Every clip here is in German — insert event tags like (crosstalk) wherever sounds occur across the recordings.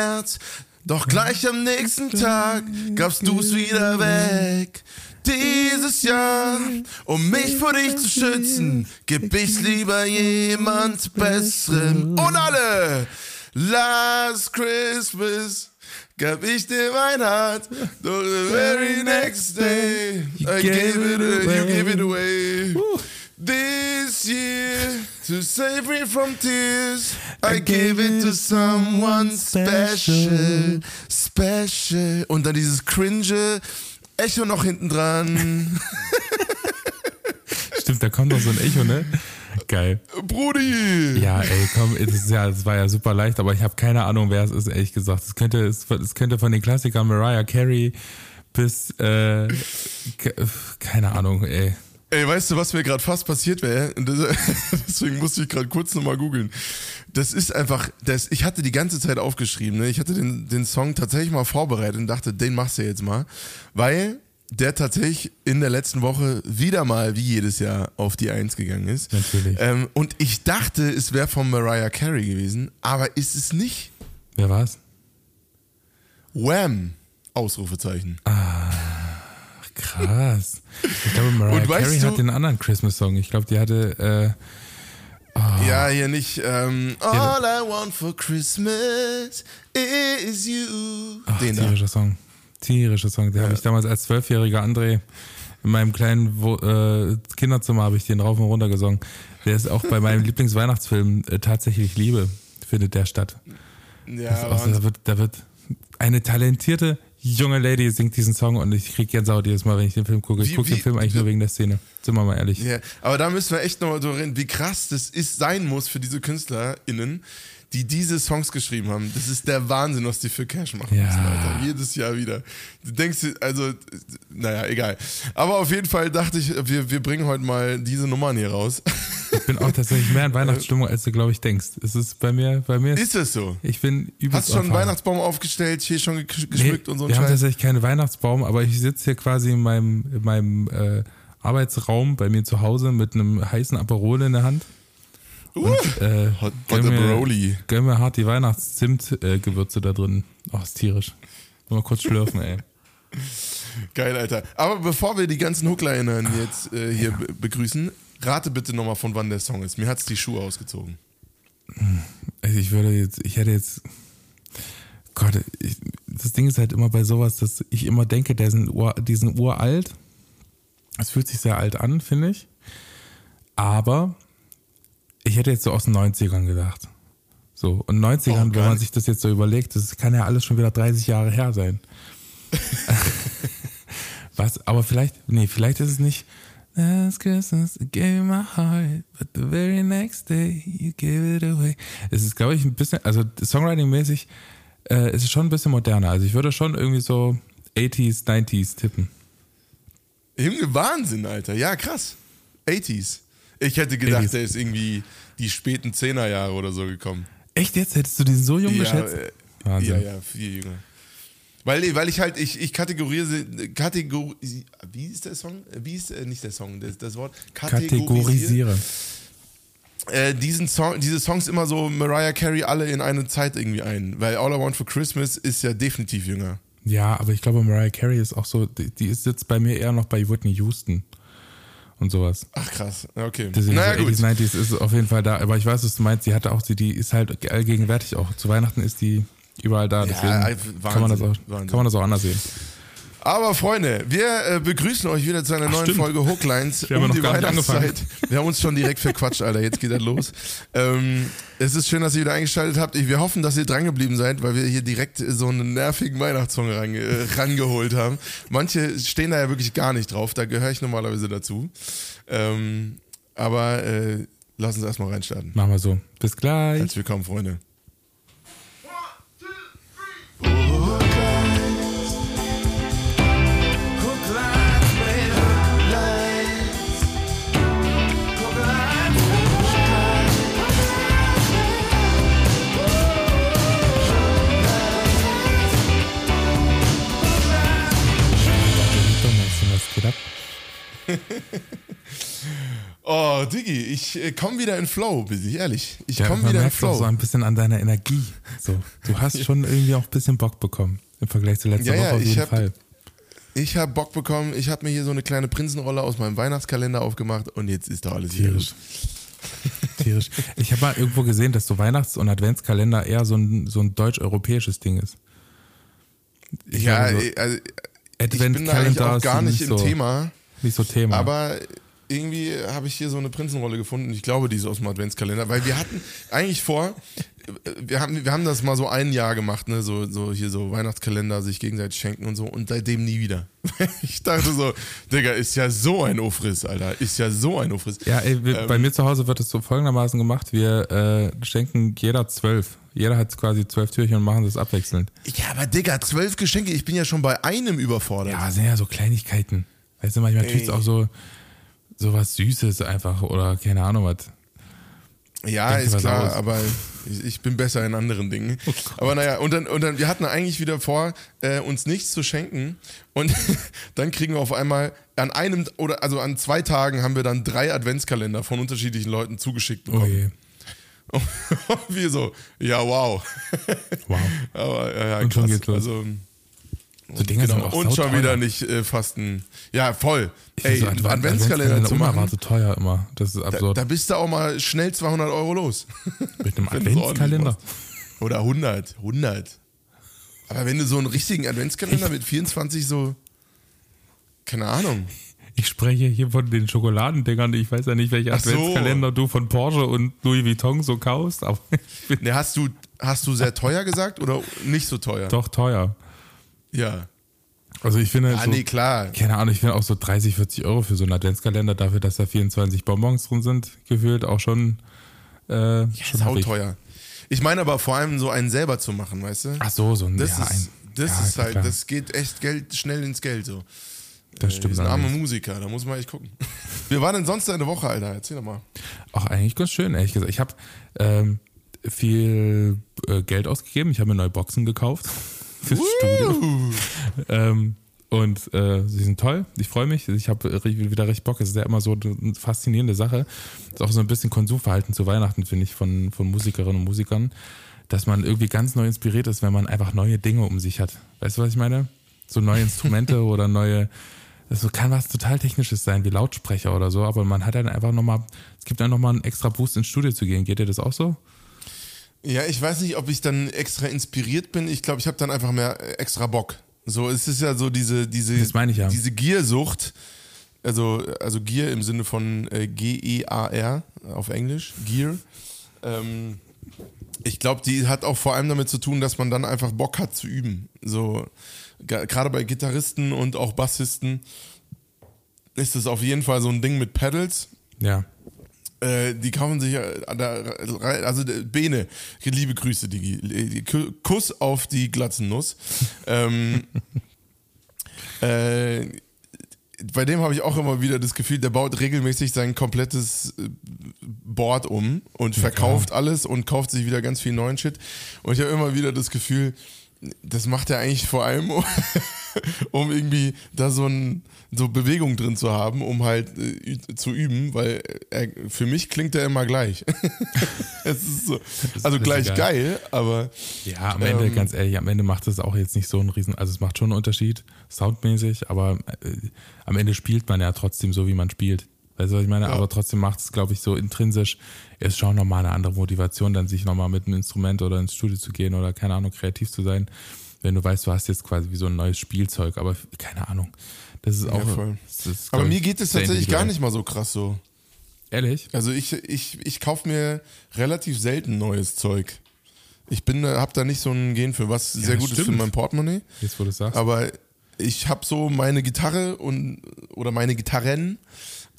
Herz. Doch gleich am nächsten Tag gabst du's wieder weg. Dieses Jahr, um mich vor dich zu schützen, geb ich's lieber jemand Besserem. Und alle! Last Christmas gab ich dir mein Herz, doch the very next day I gave it, you gave it away. This year, to save me from tears, I gave it to someone special, special. Und dann dieses cringe Echo noch hinten dran. (laughs) Stimmt, da kommt noch so ein Echo, ne? Geil. Brudi! Ja, ey, komm, das, ist ja, das war ja super leicht, aber ich habe keine Ahnung, wer es ist, ehrlich gesagt. Es könnte, es, könnte von den Klassikern Mariah Carey bis, äh, ke- keine Ahnung, ey. Ey, weißt du, was mir gerade fast passiert wäre? (laughs) Deswegen musste ich gerade kurz nochmal googeln. Das ist einfach, das, ich hatte die ganze Zeit aufgeschrieben, ne? ich hatte den, den Song tatsächlich mal vorbereitet und dachte, den machst du jetzt mal, weil der tatsächlich in der letzten Woche wieder mal, wie jedes Jahr, auf die Eins gegangen ist. Natürlich. Ähm, und ich dachte, es wäre von Mariah Carey gewesen, aber ist es nicht. Wer war's? Wham! Ausrufezeichen. Krass. Ich glaube, Mariah Carey du- hat den anderen Christmas-Song. Ich glaube, die hatte, äh, Ja, hier nicht. Ähm, All I want for Christmas is you. ach, Den da. tierischer Song. Tierischer Song. Den habe ich damals als zwölfjähriger André in meinem kleinen Wo äh, Kinderzimmer habe ich den rauf und runter gesungen. Der ist auch bei (laughs) meinem Lieblingsweihnachtsfilm äh, tatsächlich Liebe, findet der statt. Ja, Also, da, wird, da wird eine talentierte junge Lady singt diesen Song und ich krieg Gänsehaut jedes Mal, wenn ich den Film gucke. Ich Wie- gucke den wie- Film eigentlich nur wegen der Szene. Sind wir mal ehrlich. Ja, aber da müssen wir echt nochmal drüber reden, wie krass das ist, sein muss für diese KünstlerInnen, die diese Songs geschrieben haben. Das ist der Wahnsinn, was die für Cash machen Ja. müssen, Alter. Jedes Jahr wieder. Du denkst, also, naja, egal. Aber auf jeden Fall dachte ich, wir, wir bringen heute mal diese Nummern hier raus. (laughs) Ich bin auch tatsächlich mehr in Weihnachtsstimmung, als du, glaube ich, denkst. Es ist bei mir, bei mir, Ist das so? ich bin übelst Hast du schon einen. Weihnachtsbaum aufgestellt, hier schon gesch- Nee, geschmückt und so ein wir haben Scheiß? tatsächlich keinen Weihnachtsbaum, aber ich sitze hier quasi in meinem, in meinem äh, Arbeitsraum bei mir zu Hause mit einem heißen Aperol in der Hand. Uh, Äh, Hot, hot Broly. Gönn mir hart die Weihnachts-Zimt-Gewürze da drin. Oh, ist tierisch. Mal kurz schlürfen, ey. (laughs) Geil, Alter. Aber bevor wir die ganzen HooklerInnen jetzt äh, hier be begrüßen, rate bitte nochmal, von wann der Song ist. Mir hat's die Schuhe ausgezogen. Also ich würde jetzt, ich hätte jetzt, Gott, ich, das Ding ist halt immer bei sowas, dass ich immer denke, der sind ur, die sind uralt. Es fühlt sich sehr alt an, finde ich. Aber ich hätte jetzt so aus den 90ern gedacht. So, und 90ern, Oh, wenn man sich das jetzt so überlegt, das kann ja alles schon wieder 30 Jahre her sein. (laughs) Was, aber vielleicht, nee, vielleicht ist es nicht. Last Christmas I gave you my heart, but the very next day you gave it away. Es ist, glaube ich, ein bisschen, also Songwriting-mäßig äh, ist es schon ein bisschen moderner. Also ich würde schon irgendwie so 80s, 90s tippen. Junge, Wahnsinn, Alter. Ja, krass. 80s. Ich hätte gedacht, 80s. der ist irgendwie die späten 10er Jahre oder so gekommen. Echt jetzt? Hättest du diesen so jung Ja, geschätzt? äh, Wahnsinn. ja, ja, viel jünger. Weil, weil ich halt, ich, ich kategorisiere, Kategor, wie ist der Song? Wie ist, äh, nicht der Song, das, das Wort? Kategorisiere. äh, diesen Song, diese Songs immer so Mariah Carey alle in eine Zeit irgendwie ein. Weil All I Want for Christmas ist ja definitiv jünger. Ja, aber ich glaube, Mariah Carey ist auch so, die, die ist jetzt bei mir eher noch bei Whitney Houston und sowas. Ach krass, okay. Deswegen naja, so gut. 80s, 90s ist auf jeden Fall da. Aber ich weiß, was du meinst. Die hatte auch, die, die ist halt allgegenwärtig auch. Zu Weihnachten ist die überall da. Deswegen einfach kann, man das auch, Wahnsinn, Wahnsinn. kann man das auch anders sehen. Aber Freunde, wir äh, begrüßen euch wieder zu einer Ach, neuen stimmt. Folge Hooklines Wir haben um noch die nicht Weihnachtszeit. Wir haben uns schon direkt verquatscht, Alter. Jetzt geht das los. Ähm, es ist schön, dass ihr wieder eingeschaltet habt. Ich, wir hoffen, dass ihr drangeblieben seid, weil wir hier direkt so einen nervigen Weihnachtssong range, äh, rangeholt haben. Manche stehen da ja wirklich gar nicht drauf. Da gehöre ich normalerweise dazu. Ähm, aber äh, lass uns erstmal reinstarten. Machen wir so. Bis gleich. Herzlich willkommen, Freunde. (laughs) Oh, Diggi, ich äh, komme wieder in Flow, bin ich ehrlich. Ich Ja, komme wieder in Flow. so ein bisschen an deiner Energie. So, du hast (laughs) schon irgendwie auch ein bisschen Bock bekommen im Vergleich zu letzter Ja, ja, Woche auf ich jeden hab- Fall. Ich habe Bock bekommen, ich habe mir hier so eine kleine Prinzenrolle aus meinem Weihnachtskalender aufgemacht und jetzt ist doch alles wieder Tierisch. (laughs) Ich habe mal irgendwo gesehen, dass so Weihnachts- und Adventskalender eher so ein, so ein deutsch-europäisches Ding ist. Ich Ja, so äh, also, ich bin da eigentlich Adventskalender auch gar nicht im so, Thema, Nicht so Thema. aber irgendwie habe ich hier so eine Prinzenrolle gefunden. Ich glaube, die ist aus dem Adventskalender, weil wir hatten eigentlich vor, wir haben, wir haben das mal so ein Jahr gemacht, ne, so, so hier so Weihnachtskalender sich gegenseitig schenken und so und seitdem nie wieder. (laughs) Ich dachte so, Digga, ist ja so ein Ofriss, Alter, ist ja so ein Ofriss. ja, ey, wir, Ähm. bei mir zu Hause wird es so folgendermaßen gemacht: Wir äh, schenken jeder zwölf. Jeder hat quasi zwölf Türchen und machen das abwechselnd. Ja, aber Digga, zwölf Geschenke, ich bin ja schon bei einem überfordert. Ja, sind ja so Kleinigkeiten. Weißt du, manchmal kriegst du auch so, so was Süßes einfach oder keine Ahnung was. Ja, Denke ist klar, aus. Oh aber ich, ich bin besser in anderen Dingen. aber naja, und dann, und dann, wir hatten eigentlich wieder vor, äh, uns nichts zu schenken. Und (laughs) dann kriegen wir auf einmal an einem, oder also an zwei Tagen haben wir dann drei Adventskalender von unterschiedlichen Leuten zugeschickt Oh bekommen. je. (laughs) Und wir so, ja, wow. (laughs) Wow. Aber ja, ja Und schon krass. geht's los. Also, So Dinger genau. sind auch Und schon wieder nicht äh, fasten. Ja, voll. Ich Ey, so Advent- Adventskalender zu machen, unerwartet teuer immer. Das ist da, absurd. da bist du auch mal schnell 200 Euro los. (laughs) Mit einem Adventskalender. Oder 100, 100. Aber wenn du so einen richtigen Adventskalender mit 24 so, keine Ahnung. Ich spreche hier von den Schokoladendingern. Ich weiß ja nicht, welche so. Adventskalender du von Porsche und Louis Vuitton so kaufst, aber ich Ne, hast du, hast du sehr teuer gesagt oder nicht so teuer? doch teuer. Ja. Also ich finde, Ah, so, nee, klar. keine Ahnung, ich finde auch so 30, 40 Euro für so einen Adventskalender dafür, dass da 24 Bonbons drin sind, gefühlt auch schon, äh, Ja, schon ist teuer. Ich meine aber vor allem so einen selber zu machen, weißt du? Ach so, so ein, Das ja, ist, ein, das ja, ist halt, klar. das geht echt Geld, schnell ins Geld so. das Wir stimmt. sind arme. Musiker, da muss man echt gucken. (laughs) Wir waren denn sonst deine Woche, Alter? Erzähl doch mal. Auch eigentlich ganz schön, ehrlich gesagt. Ich habe ähm, viel äh, Geld ausgegeben. Ich habe mir neue Boxen gekauft fürs Studio. Ähm, und äh, sie sind toll. Ich freue mich. Ich habe wieder recht Bock. Es ist ja immer so eine faszinierende Sache. Es ist auch so ein bisschen Konsumverhalten zu Weihnachten, finde ich, von, von Musikerinnen und Musikern, dass man irgendwie ganz neu inspiriert ist, wenn man einfach neue Dinge um sich hat. Weißt du, was ich meine? So neue Instrumente (laughs) oder neue. Das kann was total Technisches sein, wie Lautsprecher oder so, aber man hat dann einfach nochmal, es gibt dann nochmal einen extra Boost ins Studio zu gehen. Geht dir das auch so? Ja, ich weiß nicht, ob ich dann extra inspiriert bin. Ich glaube, ich habe dann einfach mehr äh, extra Bock. So, es ist ja so diese, diese, ja. diese Giersucht. Also, also Gier im Sinne von äh, G-E-A-R auf Englisch, Gear. Ähm, ich glaube, die hat auch vor allem damit zu tun, dass man dann einfach Bock hat zu üben. So, gerade bei Gitarristen und auch Bassisten ist es auf jeden Fall so ein Ding mit Pedals. Ja. Äh, die kaufen sich ja da rein- also der Bene, liebe Grüße, Digi. Ku- Kuss auf die Glatzennuss. (laughs) ähm, äh, bei dem habe ich auch immer wieder das Gefühl, der baut regelmäßig sein komplettes äh, Board um und verkauft alles und kauft sich wieder ganz viel neuen Shit. Und ich habe immer wieder das Gefühl, das macht er eigentlich vor allem, (laughs) um, irgendwie da so, ein, so Bewegung drin zu haben, um halt äh, zu üben, weil er, für mich klingt er immer gleich. (laughs) so, also gleich egal. geil, aber Ja, am Ende, Ähm, ganz ehrlich, am Ende macht es auch jetzt nicht so einen riesen, also es macht schon einen Unterschied, soundmäßig, aber äh, am Ende spielt man ja trotzdem so, wie man spielt. Weißt du, was ich meine? Ja. Aber trotzdem macht es, glaube ich, so intrinsisch, ist schon nochmal eine andere Motivation, dann sich nochmal mit einem Instrument oder ins Studio zu gehen oder, keine Ahnung, kreativ zu sein, wenn du weißt, du hast jetzt quasi wie so ein neues Spielzeug, aber keine Ahnung. Das ist auch. voll. das ist, aber mir geht es tatsächlich gar nicht mal so krass so. Ehrlich? Also ich, ich, ich kaufe mir relativ selten neues Zeug. Ich bin, habe da nicht so ein Gen für, was sehr gut ist für stimmt. mein Portemonnaie. Jetzt, wo du sagst. Aber ich habe so meine Gitarre und oder meine Gitarren.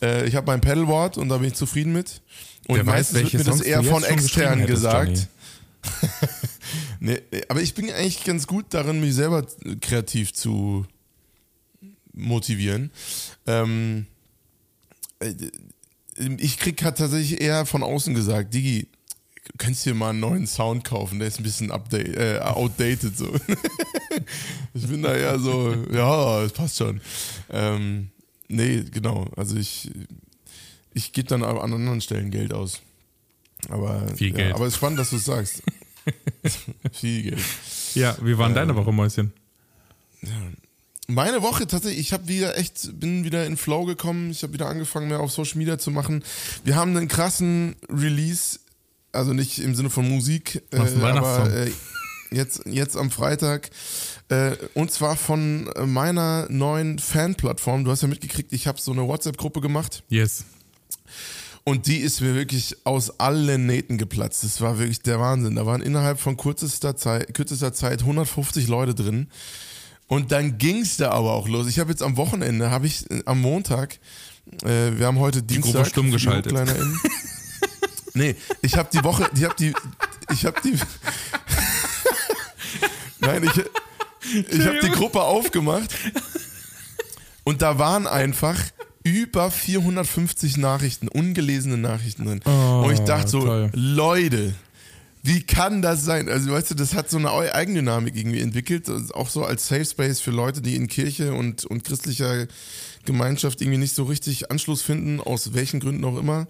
Äh, ich habe mein Pedalboard und da bin ich zufrieden mit. Und Wer weiß, meistens wird welche mir das Songs du eher von extern gesagt. (laughs) Nee, aber ich bin eigentlich ganz gut darin, mich selber kreativ zu motivieren. Ähm, äh, ich krieg halt tatsächlich eher von außen gesagt, Digi, du kannst dir mal einen neuen Sound kaufen, der ist ein bisschen update, äh, outdated so. (laughs) ich bin da eher so, ja, das passt schon. Ähm, nee, genau, also ich ich gebe dann an anderen Stellen Geld aus. Aber, Viel ja, Geld. aber es ist spannend, dass du es sagst. (laughs) Viel Geld. Ja, wie waren deine Woche, Mäuschen? Meine Woche tatsächlich, ich habe wieder echt, bin wieder in Flow gekommen. Ich habe wieder angefangen, mehr auf Social Media zu machen. Wir haben einen krassen Release, also nicht im Sinne von Musik, äh, aber äh, jetzt, jetzt am Freitag. Äh, und zwar von meiner neuen Fanplattform. Du hast ja mitgekriegt, ich habe so eine WhatsApp-Gruppe gemacht. Yes. Und die ist mir wirklich aus allen Nähten geplatzt. Das war wirklich der Wahnsinn. Da waren innerhalb von kürzester Zeit, kürzester Zeit 150 Leute drin. Und dann ging's da aber auch los. Ich habe jetzt am Wochenende, habe ich äh, am Montag, äh, wir haben heute Dienstag. Gruppe stumm die geschaltet. (laughs) Nee, ich habe die Woche, ich habe die, ich habe die, nein, ich, ich habe die Gruppe aufgemacht und da waren einfach über 450 Nachrichten, ungelesene Nachrichten drin. Oh, und ich dachte so, toll. Leute, wie kann das sein? Also weißt du, das hat so eine Eigendynamik irgendwie entwickelt, auch so als Safe Space für Leute, die in Kirche und, und christlicher Gemeinschaft irgendwie nicht so richtig Anschluss finden, aus welchen Gründen auch immer.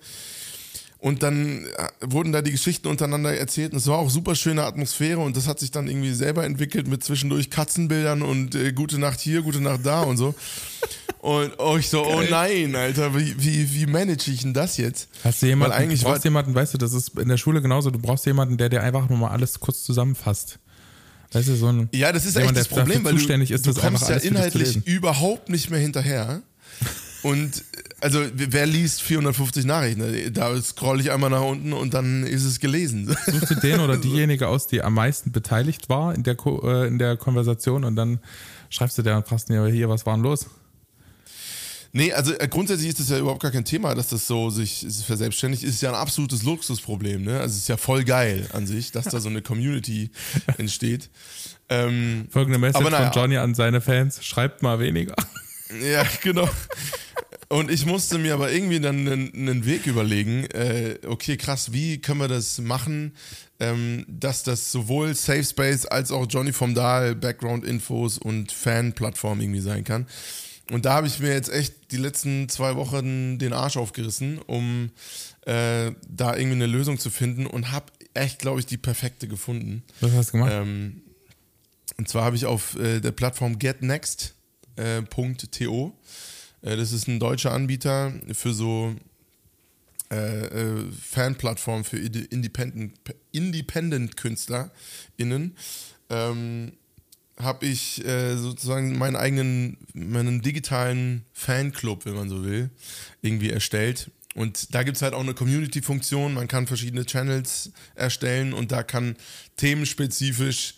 Und dann äh, wurden da die Geschichten untereinander erzählt und es war auch super schöne Atmosphäre und das hat sich dann irgendwie selber entwickelt mit zwischendurch Katzenbildern und äh, gute Nacht hier, gute Nacht da und so. Und oh, ich so, oh nein, Alter, wie, wie, wie manage ich denn das jetzt? Hast du jemanden, Weil eigentlich du brauchst war- jemanden, weißt du, das ist in der Schule genauso, du brauchst jemanden, der dir einfach nur mal alles kurz zusammenfasst. Weißt du, so ein, Ja, das ist jemand, echt das Problem, weil du, zuständig ist, du das kommst ja inhaltlich überhaupt nicht mehr hinterher. Und also wer liest 450 Nachrichten? Da scroll ich einmal nach unten und dann ist es gelesen. (laughs) Suchst du den oder diejenige aus, die am meisten beteiligt war in der, Ko äh, in der Konversation und dann schreibst du der und fragst dir hier, was war denn los? Nee, also äh, grundsätzlich ist das ja überhaupt gar kein Thema, dass das so sich verselbstständigt. Ist ja ein absolutes Luxusproblem, ne? Also es ist ja voll geil an sich, dass da so eine Community (laughs) entsteht. Ähm, Folgende Message naja. von Johnny an seine Fans, schreibt mal weniger. Ja, genau. Und ich musste mir aber irgendwie dann einen, einen Weg überlegen, äh, okay, krass, wie können wir das machen, ähm, dass das sowohl Safe Space als auch Johnny vom Dahl, Background-Infos und Fan-Plattform irgendwie sein kann. Und da habe ich mir jetzt echt die letzten zwei Wochen den Arsch aufgerissen, um äh, da irgendwie eine Lösung zu finden und habe echt, glaube ich, die perfekte gefunden. Was hast du gemacht? Ähm, und zwar habe ich auf äh, der Plattform getnext.to, äh, das ist ein deutscher Anbieter für so äh, äh, Fanplattformen für Independent, Independent KünstlerInnen, ähm, habe ich äh, sozusagen meinen eigenen, meinen digitalen Fanclub, wenn man so will, irgendwie erstellt. Und da gibt es halt auch eine Community-Funktion, man kann verschiedene Channels erstellen und da kann themenspezifisch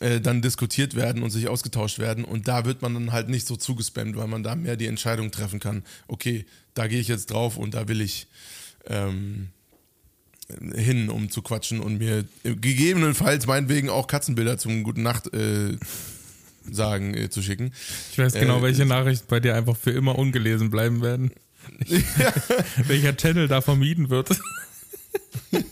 äh, dann diskutiert werden und sich ausgetauscht werden. Und da wird man dann halt nicht so zugespammt, weil man da mehr die Entscheidung treffen kann, okay, da gehe ich jetzt drauf und da will ich ähm, hin, um zu quatschen und mir gegebenenfalls meinetwegen auch Katzenbilder zum Guten Nacht äh, sagen äh, zu schicken. Ich weiß genau, äh, welche Nachrichten bei dir einfach für immer ungelesen bleiben werden. (laughs) Welcher Channel da vermieden wird. (laughs)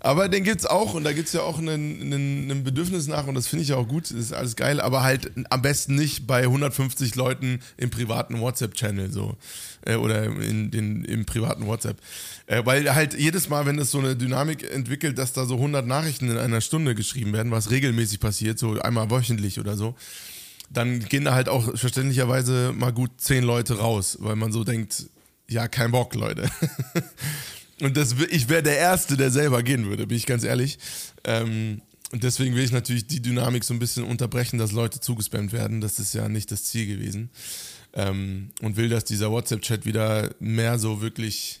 Aber den gibt's auch und da gibt's ja auch einen Bedürfnis nach und das finde ich ja auch gut, ist alles geil, aber halt am besten nicht bei 150 Leuten im privaten WhatsApp-Channel so äh, oder in den, im privaten WhatsApp. Äh, weil halt jedes Mal, wenn es so eine Dynamik entwickelt, dass da so 100 Nachrichten in einer Stunde geschrieben werden, was regelmäßig passiert, so einmal wöchentlich oder so, dann gehen da halt auch verständlicherweise mal gut 10 Leute raus, weil man so denkt, ja, kein Bock, Leute. (laughs) Und das, ich wäre der Erste, der selber gehen würde, bin ich ganz ehrlich. Ähm, und deswegen will ich natürlich die Dynamik so ein bisschen unterbrechen, dass Leute zugespammt werden. Das ist ja nicht das Ziel gewesen. Ähm, und will, dass dieser WhatsApp-Chat wieder mehr so wirklich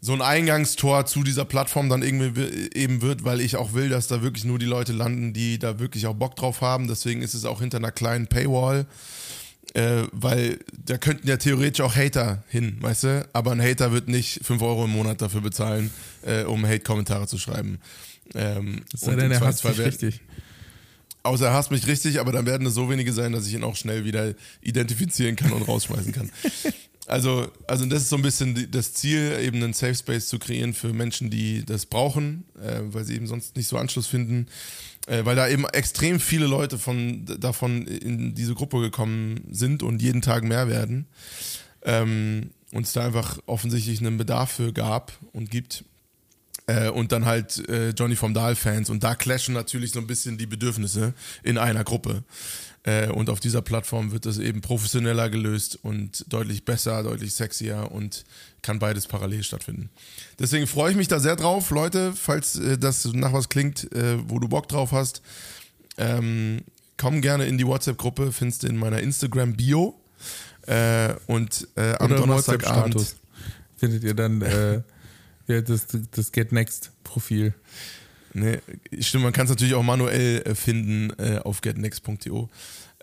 so ein Eingangstor zu dieser Plattform dann irgendwie wi- eben wird, weil ich auch will, dass da wirklich nur die Leute landen, die da wirklich auch Bock drauf haben. Deswegen ist es auch hinter einer kleinen Paywall. Äh, weil da könnten ja theoretisch auch Hater hin, weißt du? Aber ein Hater wird nicht 5 Euro im Monat dafür bezahlen, äh, um Hate-Kommentare zu schreiben. Ähm, Es sei denn, er hasst werden- richtig. Außer er hasst mich richtig, aber dann werden es so wenige sein, dass ich ihn auch schnell wieder identifizieren kann und rausschmeißen kann. (laughs) Also, also das ist so ein bisschen das Ziel, eben einen Safe Space zu kreieren für Menschen, die das brauchen, äh, weil sie eben sonst nicht so Anschluss finden. Äh, weil da eben extrem viele Leute von, davon in diese Gruppe gekommen sind und jeden Tag mehr werden. Ähm, und es da einfach offensichtlich einen Bedarf für gab und gibt. Äh, und dann halt äh, Johnny vom Dahl-Fans. Und da clashen natürlich so ein bisschen die Bedürfnisse in einer Gruppe. Äh, und auf dieser Plattform wird das eben professioneller gelöst und deutlich besser, deutlich sexier und kann beides parallel stattfinden. Deswegen freue ich mich da sehr drauf, Leute, falls äh, das nach was klingt, äh, wo du Bock drauf hast. Ähm, komm gerne in die WhatsApp-Gruppe, findest du in meiner Instagram-Bio. Und am Donnerstagabend. Findet ihr dann (laughs) ja, das, das Get Next-Profil. Nee, stimmt, man kann es natürlich auch manuell äh, finden äh, auf getnext.io.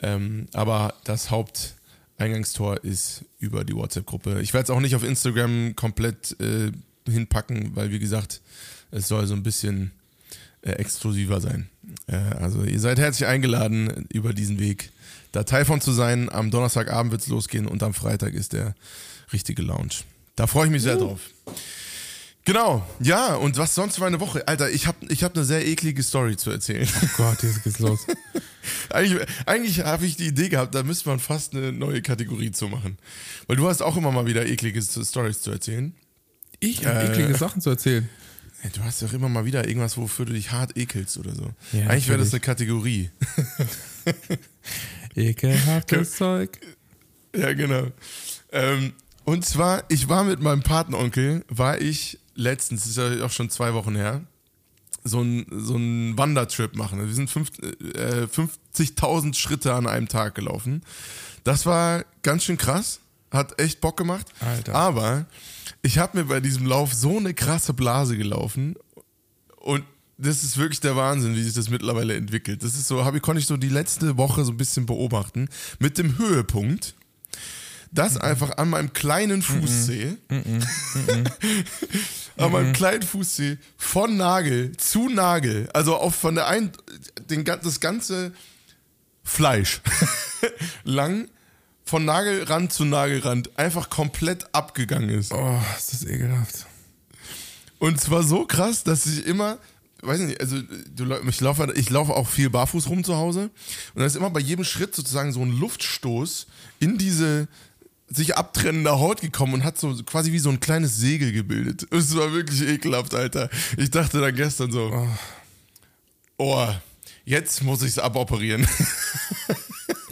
Ähm, aber das Haupteingangstor ist über die WhatsApp-Gruppe. Ich werde es auch nicht auf Instagram komplett äh, hinpacken, weil wie gesagt, es soll so ein bisschen äh, exklusiver sein. Äh, also ihr seid herzlich eingeladen, über diesen Weg da Teil von zu sein. Am Donnerstagabend wird es losgehen und am Freitag ist der richtige Lounge. Da freue ich mich sehr drauf. Genau, ja, und was sonst für eine Woche? Alter, ich habe ich hab eine sehr eklige Story zu erzählen. Oh Gott, jetzt geht's los. (laughs) eigentlich eigentlich habe ich die Idee gehabt, da müsste man fast eine neue Kategorie zu machen. Weil du hast auch immer mal wieder eklige Stories zu erzählen. Ich habe Äh, eklige Sachen zu erzählen. Ja, Du hast doch immer mal wieder irgendwas, wofür du dich hart ekelst oder so. Ja, eigentlich wäre das eine Kategorie. (laughs) Ekelhaftes Zeug. Ja, genau. Ähm, und zwar, ich war mit meinem Patenonkel, war ich letztens, das ist ja auch schon zwei Wochen her, so ein, so ein Wandertrip machen. Wir sind äh, 50.000 Schritte an einem Tag gelaufen. Das war ganz schön krass, hat echt Bock gemacht. Alter. Aber ich habe mir bei diesem Lauf so eine krasse Blase gelaufen und das ist wirklich der Wahnsinn, wie sich das mittlerweile entwickelt. Das ist so, habe ich, konnte ich so die letzte Woche so ein bisschen beobachten. Mit dem Höhepunkt, dass einfach an meinem kleinen Fußzeh, (laughs) an meinem kleinen Fußzeh von Nagel zu Nagel, also auf von der ein, den, das ganze Fleisch (laughs) lang von Nagelrand zu Nagelrand einfach komplett abgegangen ist. Oh, ist das ekelhaft. Und zwar so krass, dass ich immer, weiß nicht, also du, ich laufe ich laufe auch viel barfuß rum zu Hause und da ist immer bei jedem Schritt sozusagen so ein Luftstoß in diese sich abtrennende Haut gekommen und hat so quasi wie so ein kleines Segel gebildet. Es war wirklich ekelhaft, Alter. Ich dachte dann gestern so, oh, jetzt muss ich es aboperieren.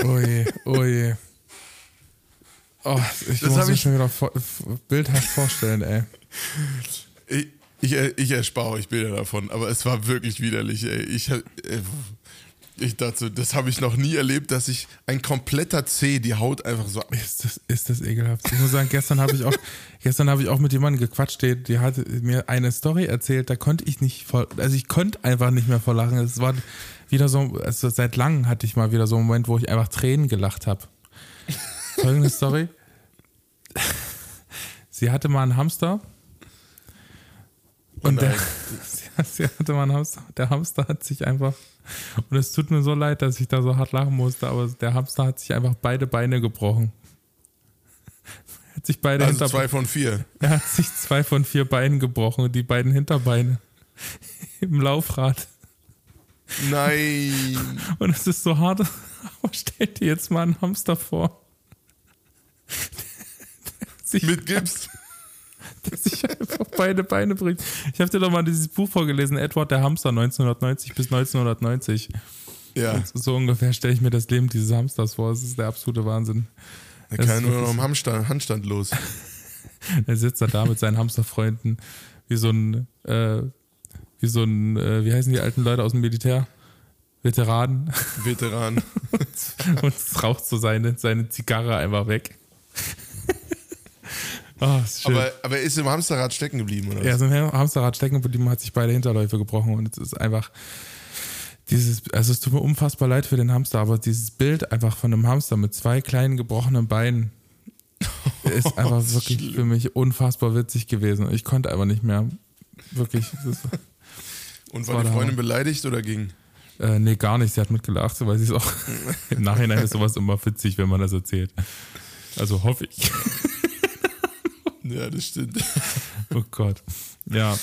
Oh je, oh je. Oh, ich Das muss mir ich- schon wieder vor, bildhaft vorstellen, ey. Ich, ich, ich erspare euch Bilder davon, aber es war wirklich widerlich. Ey. Ich, äh, ich dachte, das habe ich noch nie erlebt, dass sich ein kompletter Zeh die Haut einfach so. Ist das, ist das ekelhaft. Ich muss sagen, gestern habe ich auch, (laughs) gestern habe ich auch mit jemandem gequatscht, die, die hat mir eine Story erzählt, da konnte ich nicht vor, also ich konnte einfach nicht mehr vor lachen. Es war wieder so, also seit langem hatte ich mal wieder so einen Moment, wo ich einfach Tränen gelacht habe. (laughs) Folgende Story. Sie hatte mal einen Hamster. Und der, nein. (laughs) sie, sie hatte mal einen Hamster. Der Hamster hat sich einfach, und es tut mir so leid, dass ich da so hart lachen musste, aber der Hamster hat sich einfach beide Beine gebrochen. Er hat sich beide Also Hinter zwei von vier. er hat sich zwei von vier Beinen gebrochen und die beiden Hinterbeine (laughs) im Laufrad. Nein. Und es ist so hart. Aber stell dir jetzt mal einen Hamster vor. (laughs) Mit Gips. (laughs) der sich einfach beide Beine bricht. Ich habe dir doch mal dieses Buch vorgelesen, Edward der Hamster 1990 bis 1990. Ja. So ungefähr stelle ich mir das Leben dieses Hamsters vor. Es ist der absolute Wahnsinn. Das kann nur noch im Handstand, Handstand los. (laughs) Er sitzt da, da mit seinen Hamsterfreunden, wie so ein, äh, wie so ein, äh, wie heißen die alten Leute aus dem Militär? Veteranen. Veteran. (laughs) Und raucht so seine, seine Zigarre einfach weg. Oh, ist schön. Aber, aber er ist im Hamsterrad stecken geblieben, oder? er was? ist im Hamsterrad stecken geblieben, hat sich beide Hinterläufe gebrochen und es ist einfach dieses, also es tut mir unfassbar leid für den Hamster, aber dieses Bild einfach von einem Hamster mit zwei kleinen gebrochenen Beinen (laughs) ist einfach ist wirklich schlimm. für mich unfassbar witzig gewesen. Ich konnte einfach nicht mehr. Wirklich. Das Und war war die Freundin beleidigt oder ging? äh, nee, gar nicht. Sie hat mitgelacht, weil sie es auch (laughs) im Nachhinein ist sowas immer witzig, wenn man das erzählt. Also hoffe ich. (laughs) Ja, das stimmt. (laughs) Oh Gott. Ja.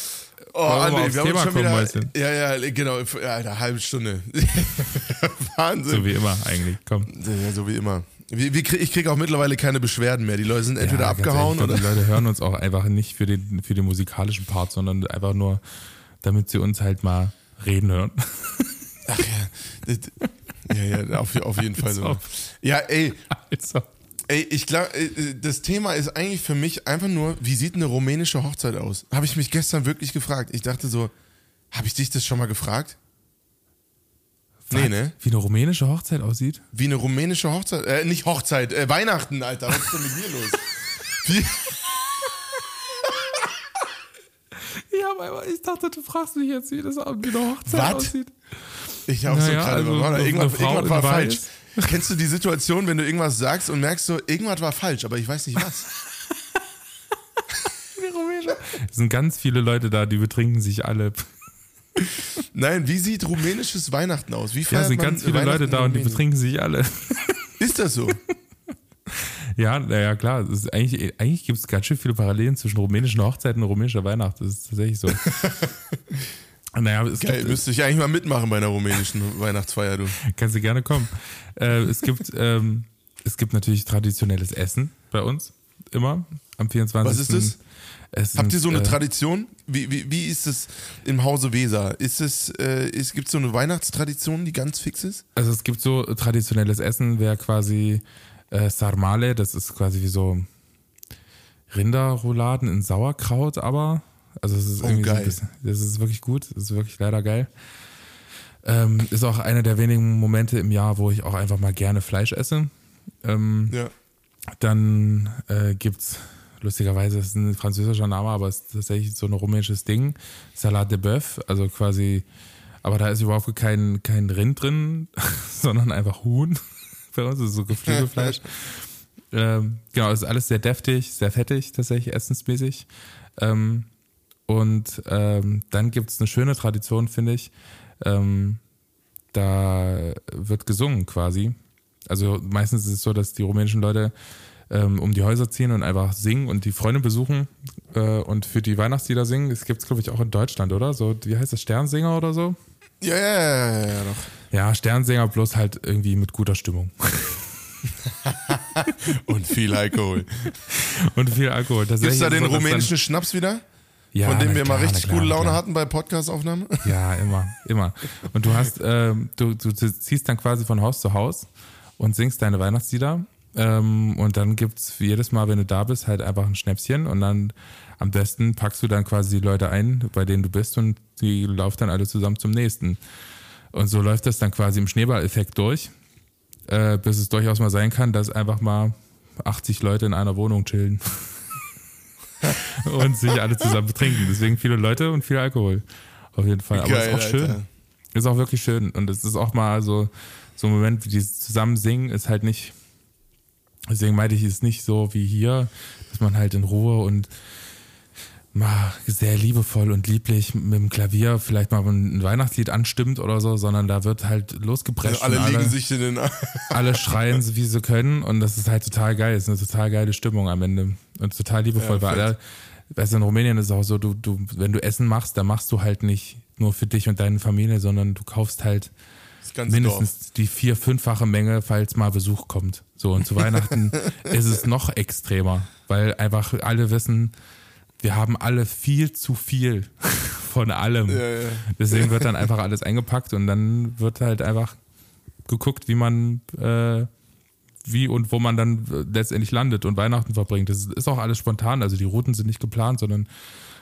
Oh, André, wir haben Thema uns schon wieder? Ja, ja, genau. Ja, eine halbe Stunde. (laughs) Wahnsinn. So wie immer eigentlich. Komm. Ja, so wie immer. wir, wir, krieg- ich kriege auch mittlerweile keine Beschwerden mehr. Die Leute sind entweder Ja, abgehauen ehrlich, oder. Die Leute hören uns auch einfach nicht für den, für den musikalischen Part, sondern einfach nur, damit sie uns halt mal reden hören. Ach ja. Das, ja, ja, auf, auf jeden (laughs) Fall so. Ja, ey, Also, ey, ich glaube, das Thema ist eigentlich für mich einfach nur, wie sieht eine rumänische Hochzeit aus? Habe ich mich gestern wirklich gefragt. Ich dachte so, habe ich dich das schon mal gefragt? Nee, was? ne? Wie eine rumänische Hochzeit aussieht? Wie eine rumänische Hochzeit, äh, nicht Hochzeit, äh, Weihnachten, Alter. Was ist denn mit dir los? (laughs) Wie, Ja, aber ich dachte, du fragst mich jetzt, wie das wie eine Hochzeit Was? aussieht. Ich auch so Naja, gerade also Irgendwas, in war falsch. (laughs) Kennst du die Situation, wenn du irgendwas sagst und merkst so, irgendwas war falsch, aber ich weiß nicht was? (laughs) Es sind ganz viele Leute da, die betrinken sich alle. (laughs) Nein, wie sieht rumänisches Weihnachten aus? Wie Ja, feiert es sind man ganz viele Leute da und die betrinken sich alle. Ist das so? Ja, naja, klar. Eigentlich eigentlich gibt es ganz schön viele Parallelen zwischen rumänischen Hochzeiten und rumänischer Weihnachten. Das ist tatsächlich so. Naja, es Geil, gibt, müsste ich eigentlich mal mitmachen bei einer rumänischen (laughs) Weihnachtsfeier, du. kannst du gerne kommen. Äh, es, gibt, (laughs) ähm, es gibt natürlich traditionelles Essen bei uns. Immer. Am 24. Was ist das? Es Habt ihr sind, so eine äh, Tradition? Wie, wie, wie ist es im Hause Weser? Ist es, äh, ist, gibt es so eine Weihnachtstradition, die ganz fix ist? Also es gibt so traditionelles Essen, wäre quasi äh, Sarmale, das ist quasi wie so Rinderrouladen in Sauerkraut, aber also es ist Oh, irgendwie so geil. bisschen, das ist wirklich gut, das ist wirklich leider geil. Ähm, ist auch einer der wenigen Momente im Jahr, wo ich auch einfach mal gerne Fleisch esse. Ähm, Ja. dann äh, gibt's lustigerweise, das ist ein französischer Name, aber es ist tatsächlich so ein rumänisches Ding. Salat de Bœuf, also quasi, aber da ist überhaupt kein, kein Rind drin, (laughs) sondern einfach Huhn. (laughs) Bei uns ist es so Geflügelfleisch. (laughs) ähm, genau, es ist alles sehr deftig, sehr fettig, tatsächlich essensmäßig. Ähm, und ähm, dann gibt's eine schöne Tradition, finde ich. Ähm, da wird gesungen quasi. Also meistens ist es so, dass die rumänischen Leute ähm, um die Häuser ziehen und einfach singen und die Freunde besuchen äh, und für die Weihnachtslieder singen. Das gibt es, glaube ich, auch in Deutschland, oder? So, wie heißt das, Sternsinger oder so? Ja, ja, ja, ja, ja, doch. Ja, Sternsinger bloß halt irgendwie mit guter Stimmung. (laughs) Und viel Alkohol. und viel Alkohol. Gibt es da den rumänischen Schnaps wieder? Ja, von dem wir klar, mal richtig klar, gute Laune klar. hatten bei Podcastaufnahme? (laughs) Ja, immer, immer. Und du hast, ähm, du, du ziehst dann quasi von Haus zu Haus und singst deine Weihnachtslieder. Ähm, und dann gibt's jedes Mal, wenn du da bist, halt einfach ein Schnäpschen und dann am besten packst du dann quasi die Leute ein, bei denen du bist und die laufen dann alle zusammen zum nächsten. Und so läuft das dann quasi im Schneeballeffekt durch, äh, bis es durchaus mal sein kann, dass einfach mal 80 Leute in einer Wohnung chillen. (laughs) (laughs) und sich alle zusammen betrinken. Deswegen viele Leute und viel Alkohol. Auf jeden Fall. Aber Geil, ist auch schön. Alter. Ist auch wirklich schön. Und es ist auch mal so, so ein Moment, wie die zusammen singen, ist halt nicht, deswegen meinte ich, ist nicht so wie hier, dass man halt in Ruhe und mal sehr liebevoll und lieblich mit dem Klavier vielleicht mal ein Weihnachtslied anstimmt oder so, sondern da wird halt losgeprescht. alle und alle, liegen sich in den (laughs) alle schreien, wie sie können und das ist halt total geil. Es ist eine total geile Stimmung am Ende und total liebevoll, Ja, weil alle, weißt du, in Rumänien ist es auch so, du, du, wenn du Essen machst, dann machst du halt nicht nur für dich und deine Familie, sondern du kaufst halt ganze Dorf. mindestens die vier, fünffache Menge, falls mal Besuch kommt. So, und zu (laughs) Weihnachten ist es noch extremer, weil einfach alle wissen, wir haben alle viel zu viel (laughs) von allem. Ja, ja. Deswegen wird dann einfach alles eingepackt und dann wird halt einfach geguckt, wie man, äh, wie und wo man dann äh, letztendlich landet und Weihnachten verbringt. Das ist auch alles spontan, also die Routen sind nicht geplant, sondern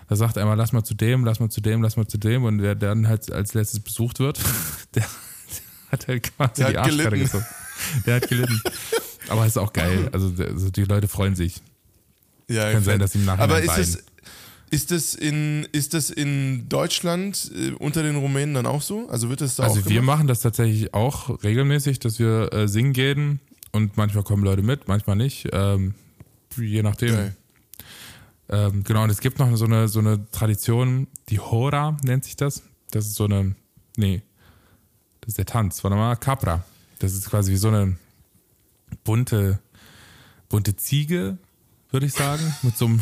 da sagt einmal, lass mal zu dem, lass mal zu dem, lass mal zu dem und der, der dann halt als letztes besucht wird, (laughs) der, der hat halt quasi Der die Arschkarte gezogen. Der hat gelitten. (laughs) Aber ist auch geil. Also, also die Leute freuen sich. Ja, Kann sein, dass sie im Nachhinein Aber ist das, ist, das in, ist das in Deutschland äh, unter den Rumänen dann auch so? Also wird das da Also auch wir gemacht? machen das tatsächlich auch regelmäßig, dass wir äh, singen gehen und manchmal kommen Leute mit, manchmal nicht, ähm, je nachdem. Geil. Ähm, genau, und es gibt noch so eine, so eine Tradition, die Hora nennt sich das. Das ist so eine, nee, das ist der Tanz, warte mal, Capra. Das ist quasi wie so eine bunte, bunte Ziege, würde ich sagen, mit so einem,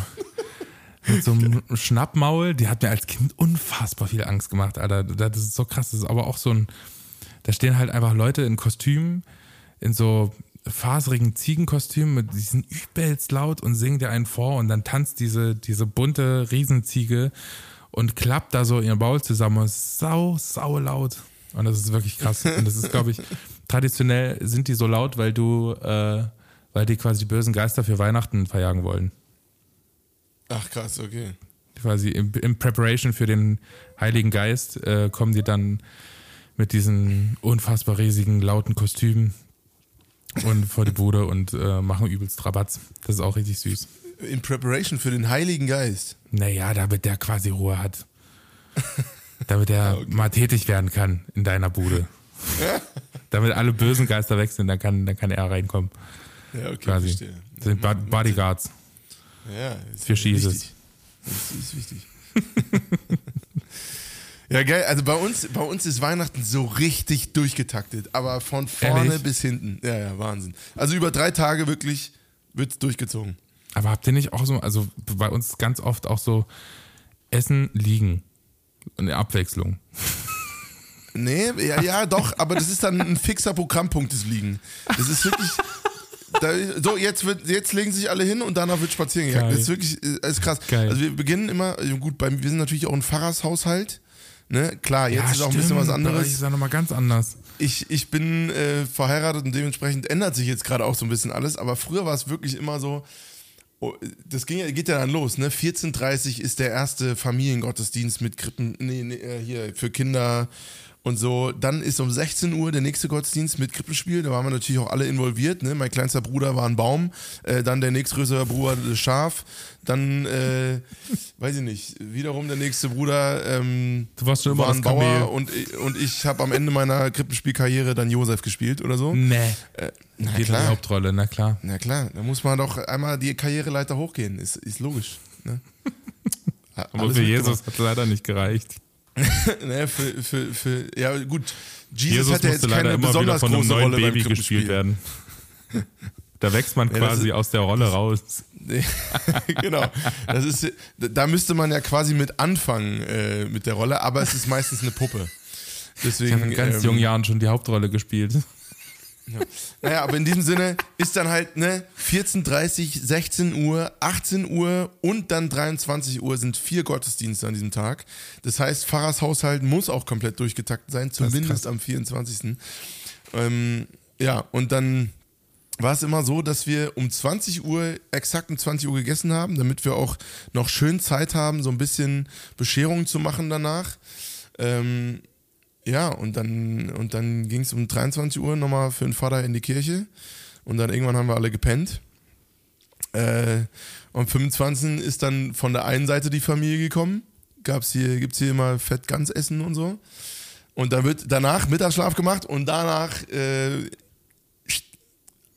mit so einem Schnappmaul. Die hat mir als Kind unfassbar viel Angst gemacht, Alter. Das ist so krass. Das ist aber auch so ein, da stehen halt einfach Leute in Kostümen, in so faserigen Ziegenkostüm mit diesen übelst laut und singt dir einen vor und dann tanzt diese, diese bunte Riesenziege und klappt da so ihr Maul zusammen und ist sau, sau laut. Und das ist wirklich krass. Und das ist, glaube ich, (laughs) traditionell sind die so laut, weil du, äh, weil die quasi die bösen Geister für Weihnachten verjagen wollen. Ach krass, okay. Quasi im, im Preparation für den Heiligen Geist äh, kommen die dann mit diesen unfassbar riesigen, lauten Kostümen und vor die Bude und äh, machen übelst Rabatz. Das ist auch richtig süß. In Preparation für den Heiligen Geist. Naja, damit der quasi Ruhe hat. damit er (laughs) okay. mal tätig werden kann in deiner Bude. (laughs) damit alle bösen Geister weg sind, dann kann, dann kann er reinkommen. Ja, okay, quasi. verstehe. Das sind Bodyguards. Ja, für Schießes. Das ist wichtig. (laughs) ja, geil. Also bei uns, bei uns ist Weihnachten so richtig durchgetaktet, aber von vorne Ehrlich? bis hinten. Ja, ja, Wahnsinn. Also über drei Tage wirklich wird es durchgezogen. Aber habt ihr nicht auch so, also bei uns ganz oft auch so Essen liegen. Eine Abwechslung. Nee, ja, ja, doch, aber das ist dann ein fixer Programmpunkt des Liegen. Das ist wirklich. (laughs) Da, so, jetzt, wird, jetzt legen sich alle hin und danach wird spazieren gegangen. Geil. Das ist wirklich das ist krass. Geil. Also wir beginnen immer, also gut, bei, wir sind natürlich auch ein Pfarrershaushalt. Ne? Klar, jetzt ist auch ein bisschen was anderes. ja nochmal ganz anders. Ich, ich bin äh, verheiratet und dementsprechend ändert sich jetzt gerade auch so ein bisschen alles, aber früher war es wirklich immer so, oh, das ging, ja- geht ja dann los, ne? 14.30 ist der erste Familiengottesdienst mit Krippen, nee, nee, äh, hier für Kinder und so. Dann ist um 16 Uhr der nächste Gottesdienst mit Krippenspiel, da waren wir natürlich auch alle involviert, ne? Mein kleinster Bruder war ein Baum, äh, dann der nächstgrößere Bruder das Schaf, dann, äh, weiß ich nicht, wiederum der nächste Bruder, ähm, Du warst schon immer war das ein Bauer Kamel. und, und ich habe am Ende meiner Krippenspielkarriere dann Josef gespielt oder so. Nee. Äh, na Geht in die klar. Hauptrolle, na klar. Na klar, da muss man doch einmal die Karriereleiter hochgehen, ist, ist logisch. Ne? (laughs) Aber für. Jesus hat es leider nicht gereicht. (laughs) ne, für, für, für, ja gut, Jesus, Jesus hat ja jetzt keine besonders von große Rolle beim Baby gespielt Krippenspiel. werden. (laughs) Da wächst man das quasi ist- aus der Rolle raus. (laughs) genau, das ist, da müsste man ja quasi mit anfangen äh, mit der Rolle, aber es ist meistens eine Puppe. Ich Deswegen, habe in ganz ähm, jungen Jahren schon die Hauptrolle gespielt. Naja, aber in diesem Sinne ist dann halt, ne, 14.30 16 Uhr, 18 Uhr und dann 23 Uhr sind vier Gottesdienste an diesem Tag. Das heißt, Pfarrershaushalt muss auch komplett durchgetaktet sein, zumindest am 24. Ähm, ja, und dann war es immer so, dass wir um 20 Uhr, exakt um 20 Uhr gegessen haben, damit wir auch noch schön Zeit haben, so ein bisschen Bescherung zu machen danach. Ähm, ja, und dann, und dann ging es um 23 Uhr nochmal für den Vater in die Kirche. Und dann irgendwann haben wir alle gepennt. Äh, am 25. ist dann von der einen Seite die Familie gekommen. Gab's hier, gibt's hier immer Fett ganz essen und so. Und dann wird danach Mittagsschlaf gemacht und danach äh,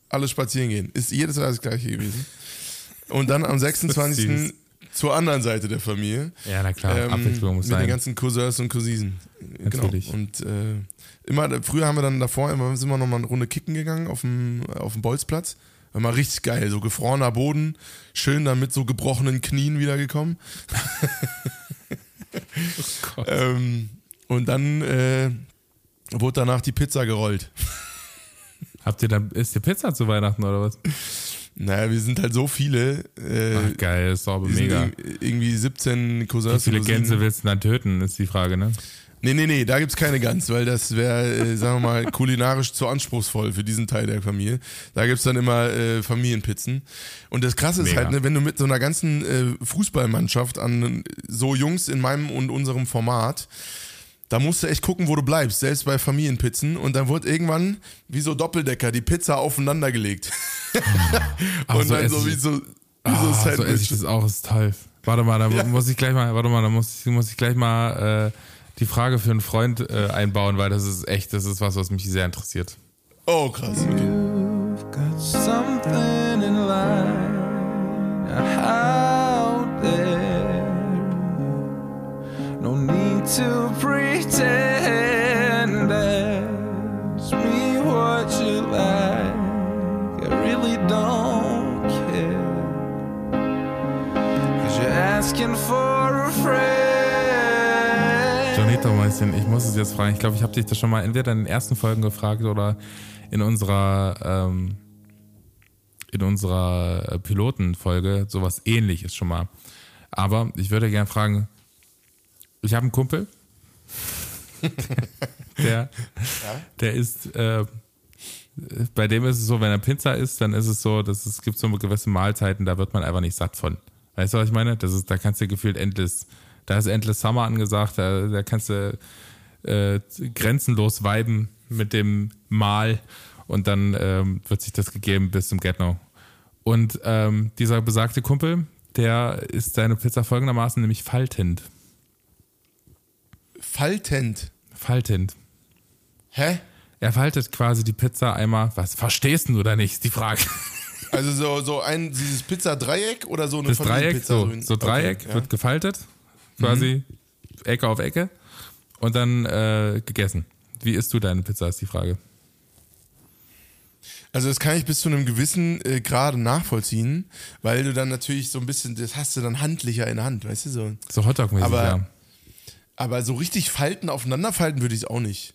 alles spazieren gehen. Ist jedes Jahr das gleiche gewesen. Und dann am (laughs) 26. zur anderen Seite der Familie. Ja, na klar, Ähm, Abwechslung muss mit den sein. ganzen Cousins und Cousinen. Natürlich. Genau. Und äh, immer, früher haben wir dann davor immer, sind wir noch mal eine Runde kicken gegangen auf dem, auf dem Bolzplatz. War mal richtig geil, so gefrorener Boden, schön dann mit so gebrochenen Knien wiedergekommen. Gott. Ähm, und dann äh, wurde danach die Pizza gerollt. Habt ihr dann, ist die Pizza zu Weihnachten oder was? Naja, wir sind halt so viele. Äh, Ach geil, ist doch aber mega. irg- irgendwie 17 Cousins. Wie viele. Gänse willst du dann töten, ist die Frage, ne? Nee, nee, nee, da gibt's keine Gans, weil das wäre, äh, sagen wir mal, kulinarisch zu anspruchsvoll für diesen Teil der Familie. Da gibt's dann immer äh, Familienpizzen. Und das Krasse ist Mega. halt, ne, wenn du mit so einer ganzen äh, Fußballmannschaft an so Jungs in meinem und unserem Format, da musst du echt gucken, wo du bleibst, selbst bei Familienpizzen. Und dann wird irgendwann, wie so Doppeldecker, die Pizza aufeinander gelegt. Aber (laughs) und so dann so wie so, wie Ah, so so esse Sandwich. ich das auch, ist toll. Warte mal, da (laughs) Ja. muss ich gleich mal, warte mal, da muss, ich- muss ich gleich mal äh, die Frage für einen Freund äh, einbauen, weil das ist echt, das ist was, was mich sehr interessiert. oh, krass. Okay. You've got something in line out there. No need to pretend. Ask me what you like. I really don't care. Cause you're asking for a friend. Jonito, Mäuschen, ich muss es jetzt fragen. Ich glaube, ich habe dich das schon mal entweder in den ersten Folgen gefragt oder in unserer ähm, in unserer äh, Pilotenfolge sowas ähnliches schon mal. Aber ich würde gerne fragen, ich habe einen Kumpel, der, der ist, äh, bei dem ist es so, wenn er Pizza isst, dann ist es so, dass es gibt so gewisse Mahlzeiten, da wird man einfach nicht satt von. Weißt du, was ich meine? Das ist, da kannst du gefühlt endless, da ist endless Summer angesagt, da, da kannst du äh, grenzenlos viben mit dem Mahl und dann ähm, wird sich das gegeben bis zum Get No. Und ähm, dieser besagte Kumpel, der isst seine Pizza folgendermaßen, nämlich faltend. Faltend. Faltend. Hä? Er faltet quasi die Pizza einmal. Was verstehst du da nicht? Ist die Frage. Also so, so ein, dieses Pizza-Dreieck oder so eine Das Dreieck, so, so Dreieck Okay, ja. wird gefaltet, quasi Ecke auf Ecke und dann äh, gegessen. Wie isst du deine Pizza, ist die Frage. Also das kann ich bis zu einem gewissen äh, Grade nachvollziehen, weil du dann natürlich so ein bisschen, das hast du dann handlicher in der Hand, weißt du so. So Hotdog-mäßig, ja. Aber so richtig falten, aufeinander falten würde ich es auch nicht.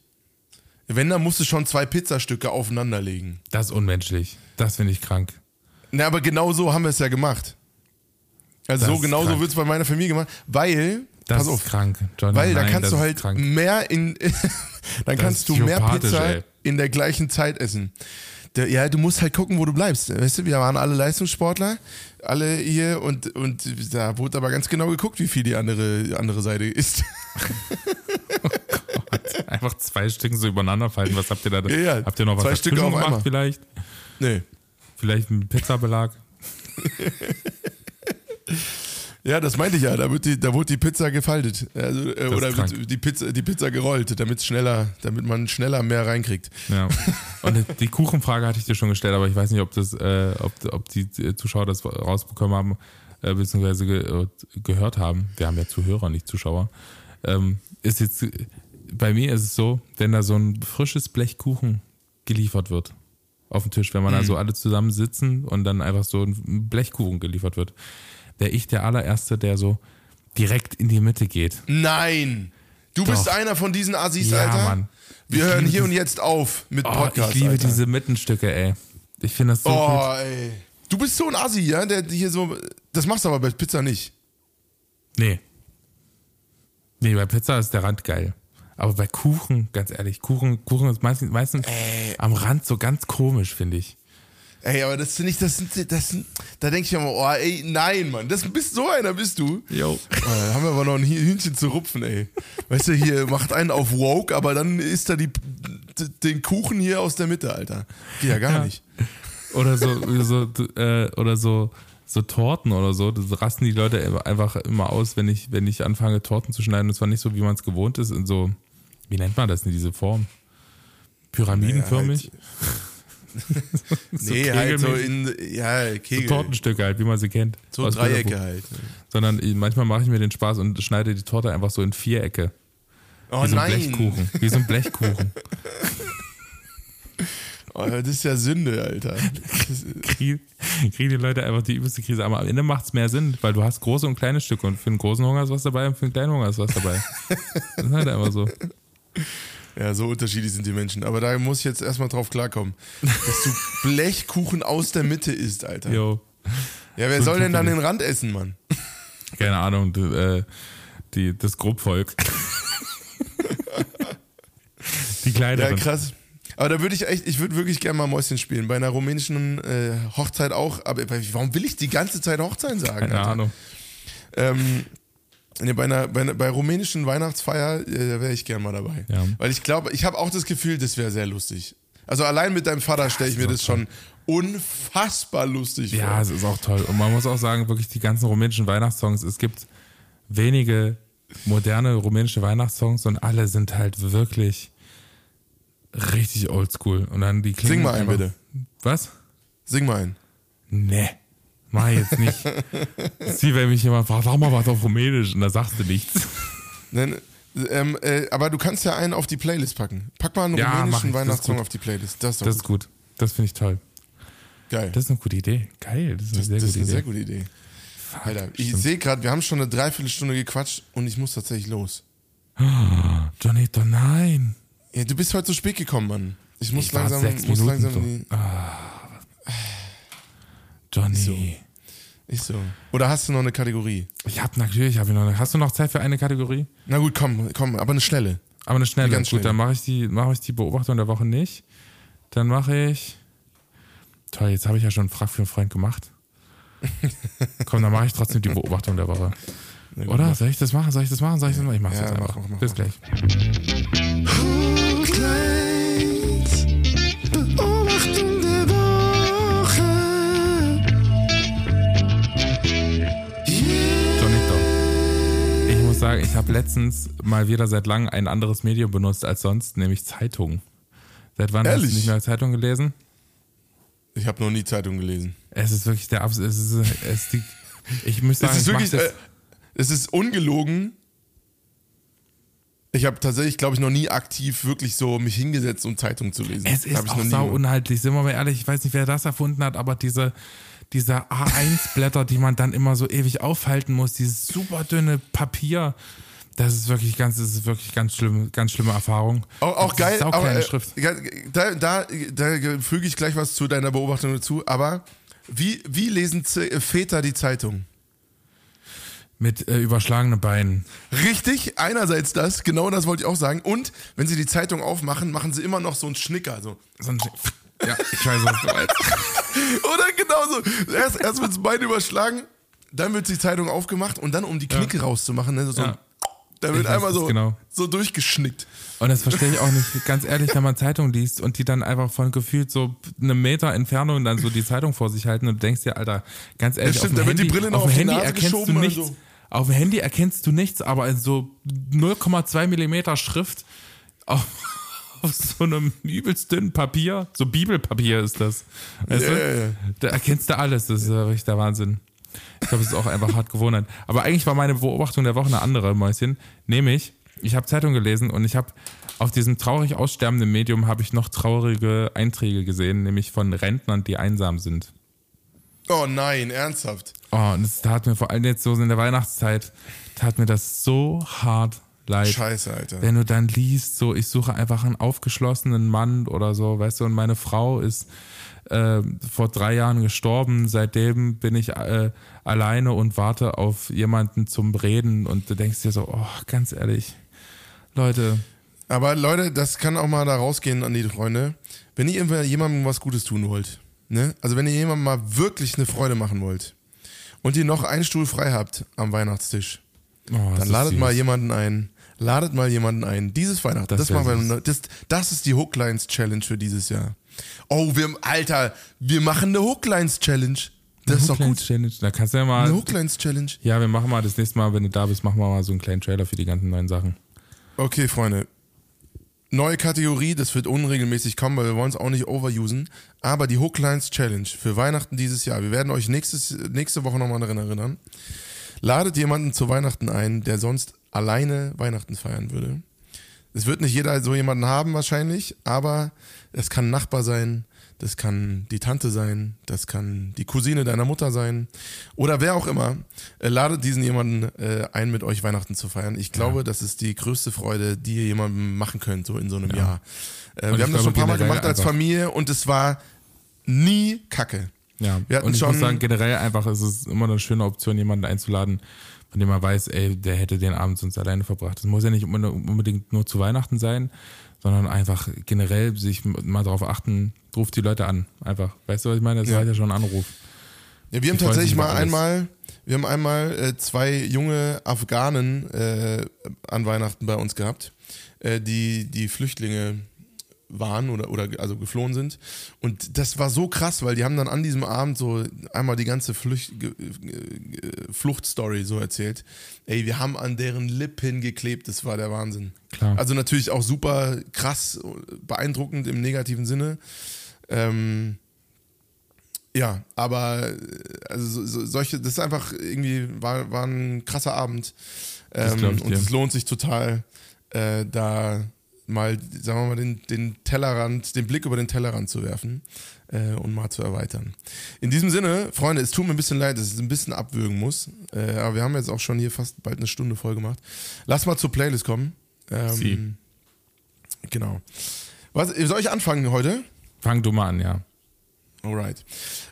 Wenn, dann musst du schon zwei Pizzastücke aufeinander legen. Das ist unmenschlich. Das finde ich krank. Na, aber genau so haben wir es ja gemacht. Also Das so ist genau so wird es bei meiner Familie gemacht, weil, Das pass ist auf, krank. Johnny, weil da kannst das du ist halt mehr in, (laughs) dann kannst ist du mehr Pizza ey. in der gleichen Zeit essen. Der, ja, du musst halt gucken, wo du bleibst. Weißt du, wir waren alle Leistungssportler, alle hier und, und da wurde aber ganz genau geguckt, wie viel die andere, andere Seite ist. (laughs) Einfach zwei Stücken so übereinander falten. Was habt ihr da? Ja, ja. Habt ihr noch was Zwei Stücke auf gemacht einmal. vielleicht? nee. Vielleicht ein Pizzabelag? (laughs) Ja, das meinte ich ja. Da wird die, da wurde die Pizza gefaltet. Also, äh, oder die Pizza, die Pizza gerollt, damit schneller, damit man schneller mehr reinkriegt. Ja. Und die Kuchenfrage hatte ich dir schon gestellt, aber ich weiß nicht, ob das, äh, ob, ob die Zuschauer das rausbekommen haben, äh, beziehungsweise ge äh, gehört haben. Wir haben ja Zuhörer, nicht Zuschauer. Ähm, ist jetzt, bei mir ist es so, wenn da so ein frisches Blech Kuchen geliefert wird auf den Tisch, wenn man da so alle zusammen sitzen und dann einfach so ein Blechkuchen geliefert wird, wäre ich der allererste, der so direkt in die Mitte geht. Nein! Du Doch. bist einer von diesen Assis, Ja, Alter. Mann. Wir Ich hören hier und jetzt auf mit Oh, Podcast. ich liebe Alter. diese Mittenstücke, ey. Ich finde das so gut. Oh, ey. Du bist so ein Assi, ja? Der hier so. Das machst du aber bei Pizza nicht. Nee. Nee, bei Pizza ist der Rand geil. Aber bei Kuchen, ganz ehrlich, Kuchen, Kuchen ist meistens, meistens am Rand so ganz komisch, finde ich. Ey, aber das finde ich, das sind, das sind, da denke ich immer, oh, ey, nein, Mann, das bist so einer bist du. Jo. Da haben wir aber noch ein Hühnchen zu rupfen, ey. Weißt du, hier macht einen auf woke, aber dann isst er die, den Kuchen hier aus der Mitte, Alter. Geht ja gar Ja. nicht. Oder so, so äh, oder so, so Torten oder so. Das rasten die Leute einfach immer aus, wenn ich, wenn ich anfange, Torten zu schneiden. Und zwar nicht so, wie man es gewohnt ist, in so, wie nennt man das in diese Form? Pyramidenförmig? (laughs) So nee, halt so in, ja, so Kegel. Tortenstücke halt, wie man sie kennt. So Dreiecke halt. Sondern manchmal mache ich mir den Spaß und schneide die Torte einfach so in Vierecke. Oh Wie so ein nein. Blechkuchen. Wie so ein Blechkuchen. (laughs) Oh, das ist ja Sünde, Alter. Kriegen die Leute einfach die übelste Krise. Aber am Ende macht es mehr Sinn, weil du hast große und kleine Stücke und für einen großen Hunger ist was dabei und für einen kleinen Hunger ist was dabei. Das ist halt einfach so. Ja, so unterschiedlich sind die Menschen. Aber da muss ich jetzt erstmal drauf klarkommen, dass du (laughs) Blechkuchen aus der Mitte isst, Alter. Jo. Ja, wer So soll denn dann den Rand essen, Mann? Keine Ahnung, du, äh, die, das Grobvolk. (laughs) die Ja, kleineren. krass. Aber da würde ich echt, ich würde wirklich gerne mal Mäuschen spielen. Bei einer rumänischen äh, Hochzeit auch. Aber warum will ich die ganze Zeit Hochzeit sagen? Keine Alter? Ahnung. Ähm, bei, einer, bei, einer, bei rumänischen Weihnachtsfeier äh, wäre ich gern mal dabei. Ja. Weil ich glaube, ich habe auch das Gefühl, das wäre sehr lustig. Also allein mit deinem Vater stelle ich mir das schon unfassbar lustig Ja, vor. es ist auch toll. Und man muss auch sagen, wirklich die ganzen rumänischen Weihnachtssongs, es gibt wenige moderne rumänische Weihnachtssongs und alle sind halt wirklich richtig oldschool. Und dann die klingen Sing mal einen, bitte. Was? Sing mal einen. Nee, mach jetzt nicht. (laughs) Ist wie wenn mich jemand fragt, sag mal was auf Rumänisch und da sagst du nichts. Dann, ähm, äh, aber du kannst ja einen auf die Playlist packen. Pack mal einen Ja, rumänischen ist Weihnachtssong auf die Playlist. Das ist Das ist gut. gut. Das finde ich toll. geil. Das ist eine gute Idee. Geil, das ist eine Das, sehr das ist gute eine Idee. sehr gute Idee. Alter, ich sehe gerade, wir haben schon eine Dreiviertelstunde gequatscht und ich muss tatsächlich los. (gasps) Johnny, doch nein. Ja, du bist heute zu spät gekommen, Mann. Ich muss Ich langsam, sechs muss Minuten langsam so. in die, doch Ist so. Ist so. Oder hast du noch eine Kategorie? Ich habe natürlich, hab ich noch. eine- Hast du noch Zeit für eine Kategorie? Na gut, komm, komm, aber eine schnelle. Aber eine schnelle. Ganz Gut, dann mache ich die, mache ich die Beobachtung der Woche nicht. Dann mache ich. Toll, jetzt habe ich ja schon einen Frag für einen Freund gemacht. (laughs) Komm, dann mache ich trotzdem die Beobachtung der Woche. Oder? mach. Soll ich das machen? Soll ich das machen? Soll ich das machen? Ich mache Ja, das mach, einfach. mach, mach, Bis mach. gleich. Sagen, ich habe letztens mal wieder seit langem ein anderes Medium benutzt als sonst, nämlich Zeitung. Seit wann hast Ehrlich? du nicht mehr Zeitung gelesen? Ich habe noch nie Zeitung gelesen. Es ist wirklich der Abs es ist, es ist die, Ich muss sagen, Es ist wirklich, äh, es ist ungelogen. Ich habe tatsächlich, glaube ich, noch nie aktiv wirklich so mich hingesetzt, um Zeitung zu lesen. Es ist auch sau unhaltlich, sind wir mal ehrlich, ich weiß nicht, wer das erfunden hat, aber diese, diese A1-Blätter, die man dann immer so ewig aufhalten muss, dieses super dünne Papier, das ist wirklich ganz, das ist wirklich ganz schlimm, ganz schlimme Erfahrung. Auch, auch geil, aber äh, Schrift. da, da, da füge ich gleich was zu deiner Beobachtung dazu. Aber wie, wie lesen Z Väter die Zeitung? Mit äh, überschlagenen Beinen. Richtig, einerseits das, genau das wollte ich auch sagen. Und wenn sie die Zeitung aufmachen, machen sie immer noch so einen Schnicker. So. So ein, ja, ich weiß, was du meinst. (laughs) Oder genauso. Erst, erst wird das Bein überschlagen, dann wird die Zeitung aufgemacht und dann, um die Knicke rauszumachen, ne, so, Ja. da wird einmal es so, genau. so durchgeschnickt. Und das verstehe ich auch nicht. Ganz ehrlich, wenn man Zeitung liest und die dann einfach von gefühlt so einem Meter Entfernung dann so die Zeitung vor sich halten und du denkst dir, Alter, ganz ehrlich, Ja, stimmt, auf da dem wird die Handy, Brille noch auf auf dem die Handy erkennst du nichts. so. Auf dem Handy erkennst du nichts, aber in so 0,2 Millimeter Schrift auf, auf so einem übelst dünnen Papier, so Bibelpapier ist das. Weißt ja. Da erkennst du alles, das ist wirklich der Wahnsinn. Ich glaube, es ist auch einfach hart Gewohnheit. Aber eigentlich war meine Beobachtung der Woche eine andere, Mäuschen. Nämlich, ich habe Zeitung gelesen und ich habe auf diesem traurig aussterbenden Medium habe ich noch traurige Einträge gesehen, nämlich von Rentnern, die einsam sind. Oh nein, ernsthaft. Oh, und es tat mir vor allem jetzt so in der Weihnachtszeit, tat mir das so hart leid. Scheiße, Alter. Wenn du dann liest, so, ich suche einfach einen aufgeschlossenen Mann oder so, weißt du, und meine Frau ist äh, vor drei Jahren gestorben, seitdem bin ich äh, alleine und warte auf jemanden zum Reden und du denkst dir so, oh, ganz ehrlich, Leute, Aber Leute, das kann auch mal da rausgehen an die Freunde. Wenn ihr jemandem was Gutes tun wollt, ne? Also wenn ihr jemandem mal wirklich eine Freude machen wollt und ihr noch einen Stuhl frei habt am Weihnachtstisch, oh, dann ladet mal jemanden ein. Ladet mal jemanden ein. Dieses Weihnachten. Das Das, machen wir, das, das ist die Hooklines Challenge für dieses Jahr. Oh, wir, Alter, wir machen eine Hooklines Challenge. Das ist doch Hooklines gut. Challenge. Da kannst du ja mal. Eine Hooklines Challenge. Ja, wir machen mal das nächste Mal, wenn du da bist, machen wir mal so einen kleinen Trailer für die ganzen neuen Sachen. Okay, Freunde. Neue Kategorie, das wird unregelmäßig kommen, weil wir wollen es auch nicht overusen. Aber die Hooklines Challenge für Weihnachten dieses Jahr. Wir werden euch nächstes, nächste Woche nochmal daran erinnern. Ladet jemanden zu Weihnachten ein, der sonst alleine Weihnachten feiern würde. Es wird nicht jeder so jemanden haben wahrscheinlich, aber es kann ein Nachbar sein, das kann die Tante sein, das kann die Cousine deiner Mutter sein oder wer auch immer. Äh, ladet diesen jemanden äh, ein, mit euch Weihnachten zu feiern. Ich glaube, das ist die größte Freude, die ihr jemandem machen könnt, so in so einem Jahr. Äh, Und wir haben das schon ein paar Mal gemacht als Familie und es war nie Kacke. Ja, Wir hatten und ich schon- muss sagen, generell einfach ist es immer eine schöne Option, jemanden einzuladen, von dem man weiß, ey, der hätte den Abend sonst alleine verbracht. Das muss ja nicht unbedingt nur zu Weihnachten sein, sondern einfach generell sich mal darauf achten, ruft die Leute an. Einfach. Weißt du, was ich meine? Das Ja. ist ja schon ein Anruf. Ja, wir haben freuen tatsächlich mal einmal, wir haben einmal äh, zwei junge Afghanen äh, an Weihnachten bei uns gehabt, äh, die die Flüchtlinge waren oder, oder also geflohen sind. Und das war so krass, weil die haben dann an diesem Abend so einmal die ganze Flücht, äh, Fluchtstory so erzählt. Ey, wir haben an deren Lippen geklebt, das war der Wahnsinn. Klar. Also natürlich auch super krass, beeindruckend im negativen Sinne. Ähm, ja, aber äh, also so, so, solche, das ist einfach irgendwie, war, war ein krasser Abend. Ähm, und es lohnt sich total, äh, da mal, sagen wir mal, den, den Tellerrand, den Blick über den Tellerrand zu werfen äh, und mal zu erweitern. In diesem Sinne, Freunde, es tut mir ein bisschen leid, dass es ein bisschen abwürgen muss. Äh, aber wir haben jetzt auch schon hier fast bald eine Stunde voll gemacht. Lass mal zur Playlist kommen. Sie. Ähm, genau. Was, soll ich anfangen heute? Fang du mal an, ja. Alright.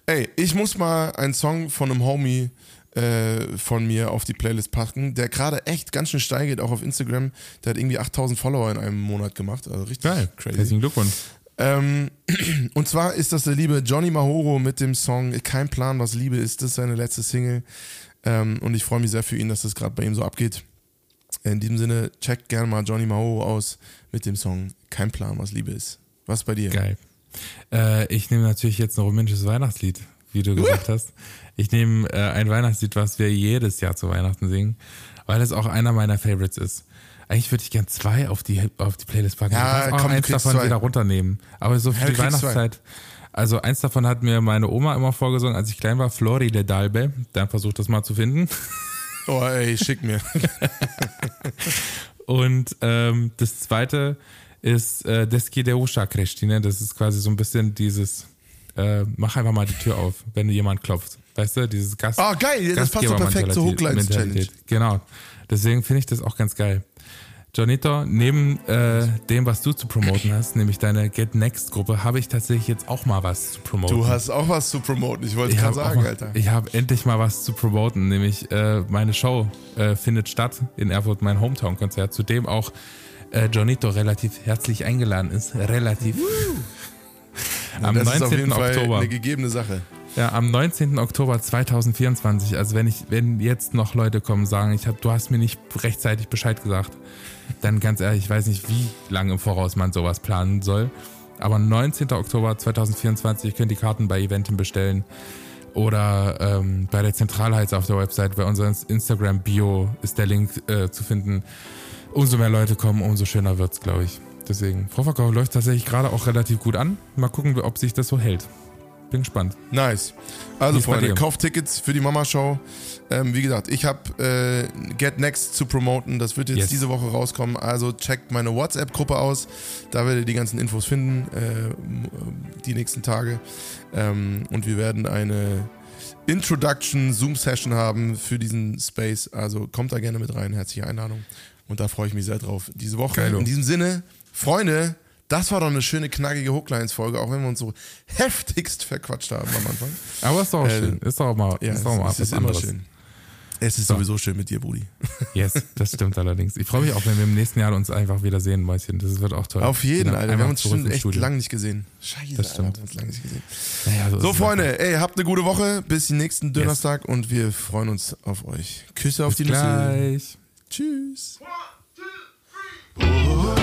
Ey, ich muss mal einen Song von einem Homie äh, von mir auf die Playlist packen, der gerade echt ganz schön steil geht, auch auf Instagram. Der hat irgendwie 8000 Follower in einem Monat gemacht. Also richtig Geil. crazy. Herzlichen Glückwunsch. Ähm, (clears throat) und zwar ist das der liebe Johnny Mahoro mit dem Song Kein Plan, was Liebe ist. Das ist seine letzte Single. Ähm, und ich freue mich sehr für ihn, dass das gerade bei ihm so abgeht. In diesem Sinne, checkt gerne mal Johnny Mahoro aus mit dem Song Kein Plan, was Liebe ist. Was bei dir? Geil. Äh, ich nehme natürlich jetzt ein rumänisches Weihnachtslied, wie du gesagt (laughs) hast. Ich nehme äh, ein Weihnachtslied, was wir jedes Jahr zu Weihnachten singen, weil es auch einer meiner Favorites ist. Eigentlich würde ich gern zwei auf die, auf die Playlist packen. Ja, ich kann auch komm, eins davon zwei. wieder runternehmen. Aber so für Ja, die kriegst zwei. Weihnachtszeit. Also eins davon hat mir meine Oma immer vorgesungen, als ich klein war, Flori de Dalbe. Dann versucht das mal zu finden. Oh, ey, schick mir. (laughs) Und ähm, das zweite ist äh, Deski de Usha Kreštine. Das ist quasi so ein bisschen dieses, äh, mach einfach mal die Tür auf, wenn jemand klopft. Weißt du, dieses Gast. Ah, geil, das passt doch perfekt zur Hooklines-Challenge. Gastgebermentalität. Genau. Deswegen finde ich das auch ganz geil. Jonito, neben äh, dem, was du zu promoten hast, nämlich deine Get Next Gruppe, habe ich tatsächlich jetzt auch mal was zu promoten. Du hast auch was zu promoten, ich wollte ich gerade sagen, mal, Alter. Ich habe endlich mal was zu promoten, nämlich äh, meine Show äh, findet statt in Erfurt, mein Hometown-Konzert, zu dem auch äh, Jonito relativ herzlich eingeladen ist. Relativ. Am das ist auf 19. jeden Fall Oktober. eine gegebene Sache. Ja, am 19. Oktober 2024. Also wenn ich, wenn jetzt noch Leute kommen und sagen, ich hab, du hast mir nicht rechtzeitig Bescheid gesagt, dann ganz ehrlich, ich weiß nicht, wie lange im Voraus man sowas planen soll. Aber 19. Oktober 2024 ihr könnt die Karten bei Eventim bestellen oder ähm, bei der Zentralheiz auf der Website, bei unserem Instagram-Bio ist der Link äh, zu finden. Umso mehr Leute kommen, umso schöner wird's, glaube ich. Deswegen, Vorverkauf läuft tatsächlich gerade auch relativ gut an. Mal gucken, ob sich das so hält. Bin gespannt. Nice. Also Freunde, kauft Tickets für die Mama-Show. Ähm, wie gesagt, ich habe äh, Get Next zu promoten. Das wird jetzt Yes. diese Woche rauskommen. Also checkt meine WhatsApp-Gruppe aus. Da werdet ihr die ganzen Infos finden, äh, die nächsten Tage. Ähm, und wir werden eine Introduction Zoom-Session haben für diesen Space. Also kommt da gerne mit rein. Herzliche Einladung. Und da freue ich mich sehr drauf. Diese Woche. Geilo. In diesem Sinne, Freunde, das war doch eine schöne, knackige Hooklines-Folge, auch wenn wir uns so (laughs) heftigst verquatscht haben am Anfang. Aber ist doch auch Äh, schön. Ist doch auch mal, Ja, ist doch auch mal es, ist immer anderes. schön. Es ist So. sowieso schön mit dir, Brudi. (laughs) Yes, das stimmt allerdings. Ich freue mich auch, wenn wir im nächsten Jahr uns einfach wieder sehen, Mäuschen. Das wird auch toll. Auf jeden, Genau, Alter. Wir haben uns schon echt lange nicht gesehen. Scheiße, Das Alter, stimmt. wir haben uns lange nicht gesehen. Naja, so So, Freunde, ey, habt eine gute Woche. Bis den nächsten Donnerstag und wir freuen uns auf euch. Küsse auf Bis die Nüsse. Tschüss. Oh,